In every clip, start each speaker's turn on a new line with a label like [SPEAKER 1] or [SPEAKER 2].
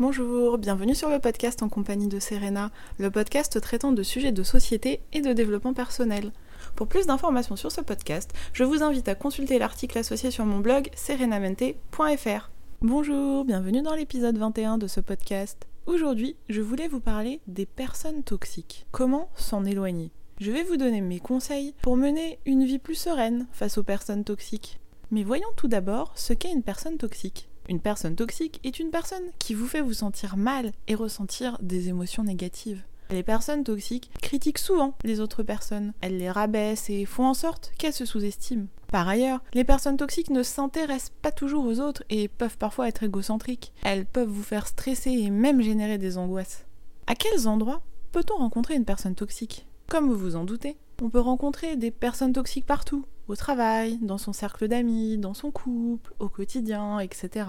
[SPEAKER 1] Bonjour, bienvenue sur le podcast en compagnie de Serena, le podcast traitant de sujets de société et de développement personnel. Pour plus d'informations sur ce podcast, je vous invite à consulter l'article associé sur mon blog serenamente.fr. Bonjour, bienvenue dans l'épisode 21 de ce podcast. Aujourd'hui, je voulais vous parler des personnes toxiques. Comment s'en éloigner? Je vais vous donner mes conseils pour mener une vie plus sereine face aux personnes toxiques. Mais voyons tout d'abord ce qu'est une personne toxique. Une personne toxique est une personne qui vous fait vous sentir mal et ressentir des émotions négatives. Les personnes toxiques critiquent souvent les autres personnes. Elles les rabaissent et font en sorte qu'elles se sous-estiment. Par ailleurs, les personnes toxiques ne s'intéressent pas toujours aux autres et peuvent parfois être égocentriques. Elles peuvent vous faire stresser et même générer des angoisses. À quels endroits peut-on rencontrer une personne toxique? Comme vous vous en doutez, on peut rencontrer des personnes toxiques partout, au travail, dans son cercle d'amis, dans son couple, au quotidien, etc.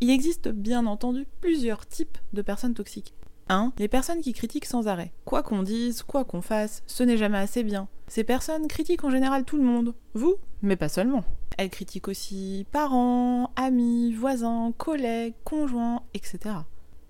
[SPEAKER 1] Il existe bien entendu plusieurs types de personnes toxiques. 1. Les personnes qui critiquent sans arrêt. Quoi qu'on dise, quoi qu'on fasse, ce n'est jamais assez bien. Ces personnes critiquent en général tout le monde. Vous, mais pas seulement. Elles critiquent aussi parents, amis, voisins, collègues, conjoints, etc.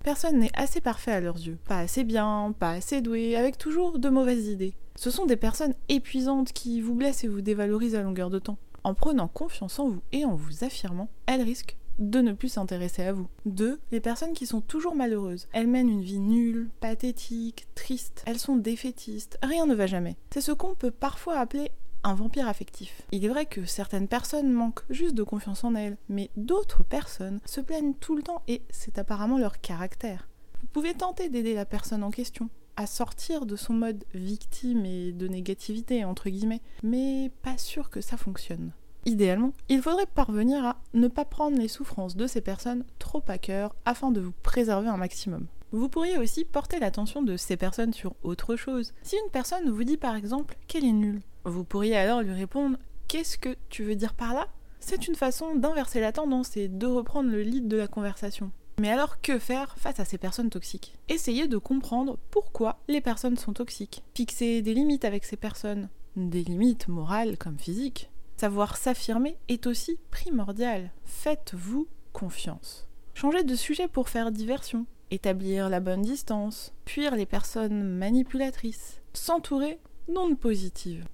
[SPEAKER 1] Personne n'est assez parfait à leurs yeux. Pas assez bien, pas assez doué, avec toujours de mauvaises idées. Ce sont des personnes épuisantes qui vous blessent et vous dévalorisent à longueur de temps. En prenant confiance en vous et en vous affirmant, elles risquent de ne plus s'intéresser à vous. 2. Les personnes qui sont toujours malheureuses. Elles mènent une vie nulle, pathétique, triste. Elles sont défaitistes. Rien ne va jamais. C'est ce qu'on peut parfois appeler un vampire affectif. Il est vrai que certaines personnes manquent juste de confiance en elles, mais d'autres personnes se plaignent tout le temps et c'est apparemment leur caractère. Vous pouvez tenter d'aider la personne en question à sortir de son mode victime et de négativité, entre guillemets, mais pas sûr que ça fonctionne. Idéalement, il faudrait parvenir à ne pas prendre les souffrances de ces personnes trop à cœur afin de vous préserver un maximum. Vous pourriez aussi porter l'attention de ces personnes sur autre chose. Si une personne vous dit par exemple qu'elle est nulle, vous pourriez alors lui répondre Qu'est-ce que tu veux dire par là? C'est une façon d'inverser la tendance et de reprendre le lead de la conversation. Mais alors que faire face à ces personnes toxiques? Essayez de comprendre pourquoi les personnes sont toxiques. Fixez des limites avec ces personnes, des limites morales comme physiques. Savoir s'affirmer est aussi primordial. Faites-vous confiance. Changez de sujet pour faire diversion. Établir la bonne distance. Fuir les personnes manipulatrices. S'entourer d'ondes positives.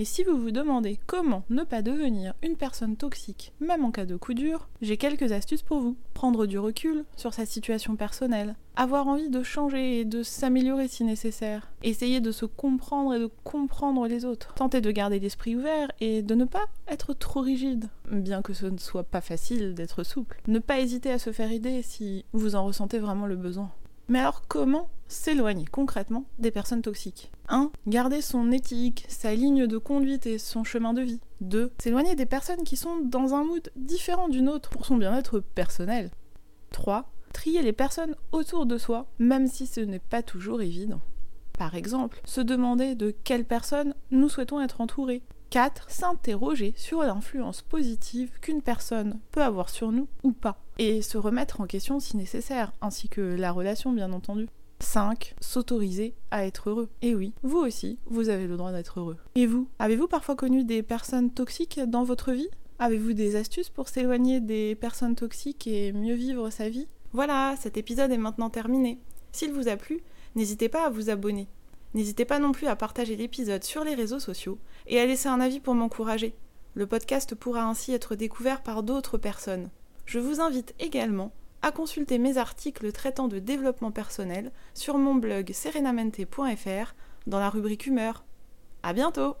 [SPEAKER 1] Et si vous vous demandez comment ne pas devenir une personne toxique, même en cas de coup dur, j'ai quelques astuces pour vous. Prendre du recul sur sa situation personnelle, avoir envie de changer et de s'améliorer si nécessaire, essayer de se comprendre et de comprendre les autres, tenter de garder l'esprit ouvert et de ne pas être trop rigide, bien que ce ne soit pas facile d'être souple. Ne pas hésiter à se faire aider si vous en ressentez vraiment le besoin. Mais alors comment s'éloigner concrètement des personnes toxiques? 1. Garder son éthique, sa ligne de conduite et son chemin de vie. 2. S'éloigner des personnes qui sont dans un mood différent d'une autre pour son bien-être personnel. 3. Trier les personnes autour de soi, même si ce n'est pas toujours évident. Par exemple, se demander de quelles personnes nous souhaitons être entourés. 4. S'interroger sur l'influence positive qu'une personne peut avoir sur nous ou pas. Et se remettre en question si nécessaire, ainsi que la relation bien entendu. 5. S'autoriser à être heureux. Et oui, vous aussi, vous avez le droit d'être heureux. Et vous, avez-vous parfois connu des personnes toxiques dans votre vie? Avez-vous des astuces pour s'éloigner des personnes toxiques et mieux vivre sa vie? Voilà, cet épisode est maintenant terminé. S'il vous a plu, n'hésitez pas à vous abonner. N'hésitez pas non plus à partager l'épisode sur les réseaux sociaux et à laisser un avis pour m'encourager. Le podcast pourra ainsi être découvert par d'autres personnes. Je vous invite également à consulter mes articles traitant de développement personnel sur mon blog serenamente.fr dans la rubrique humeur. À bientôt!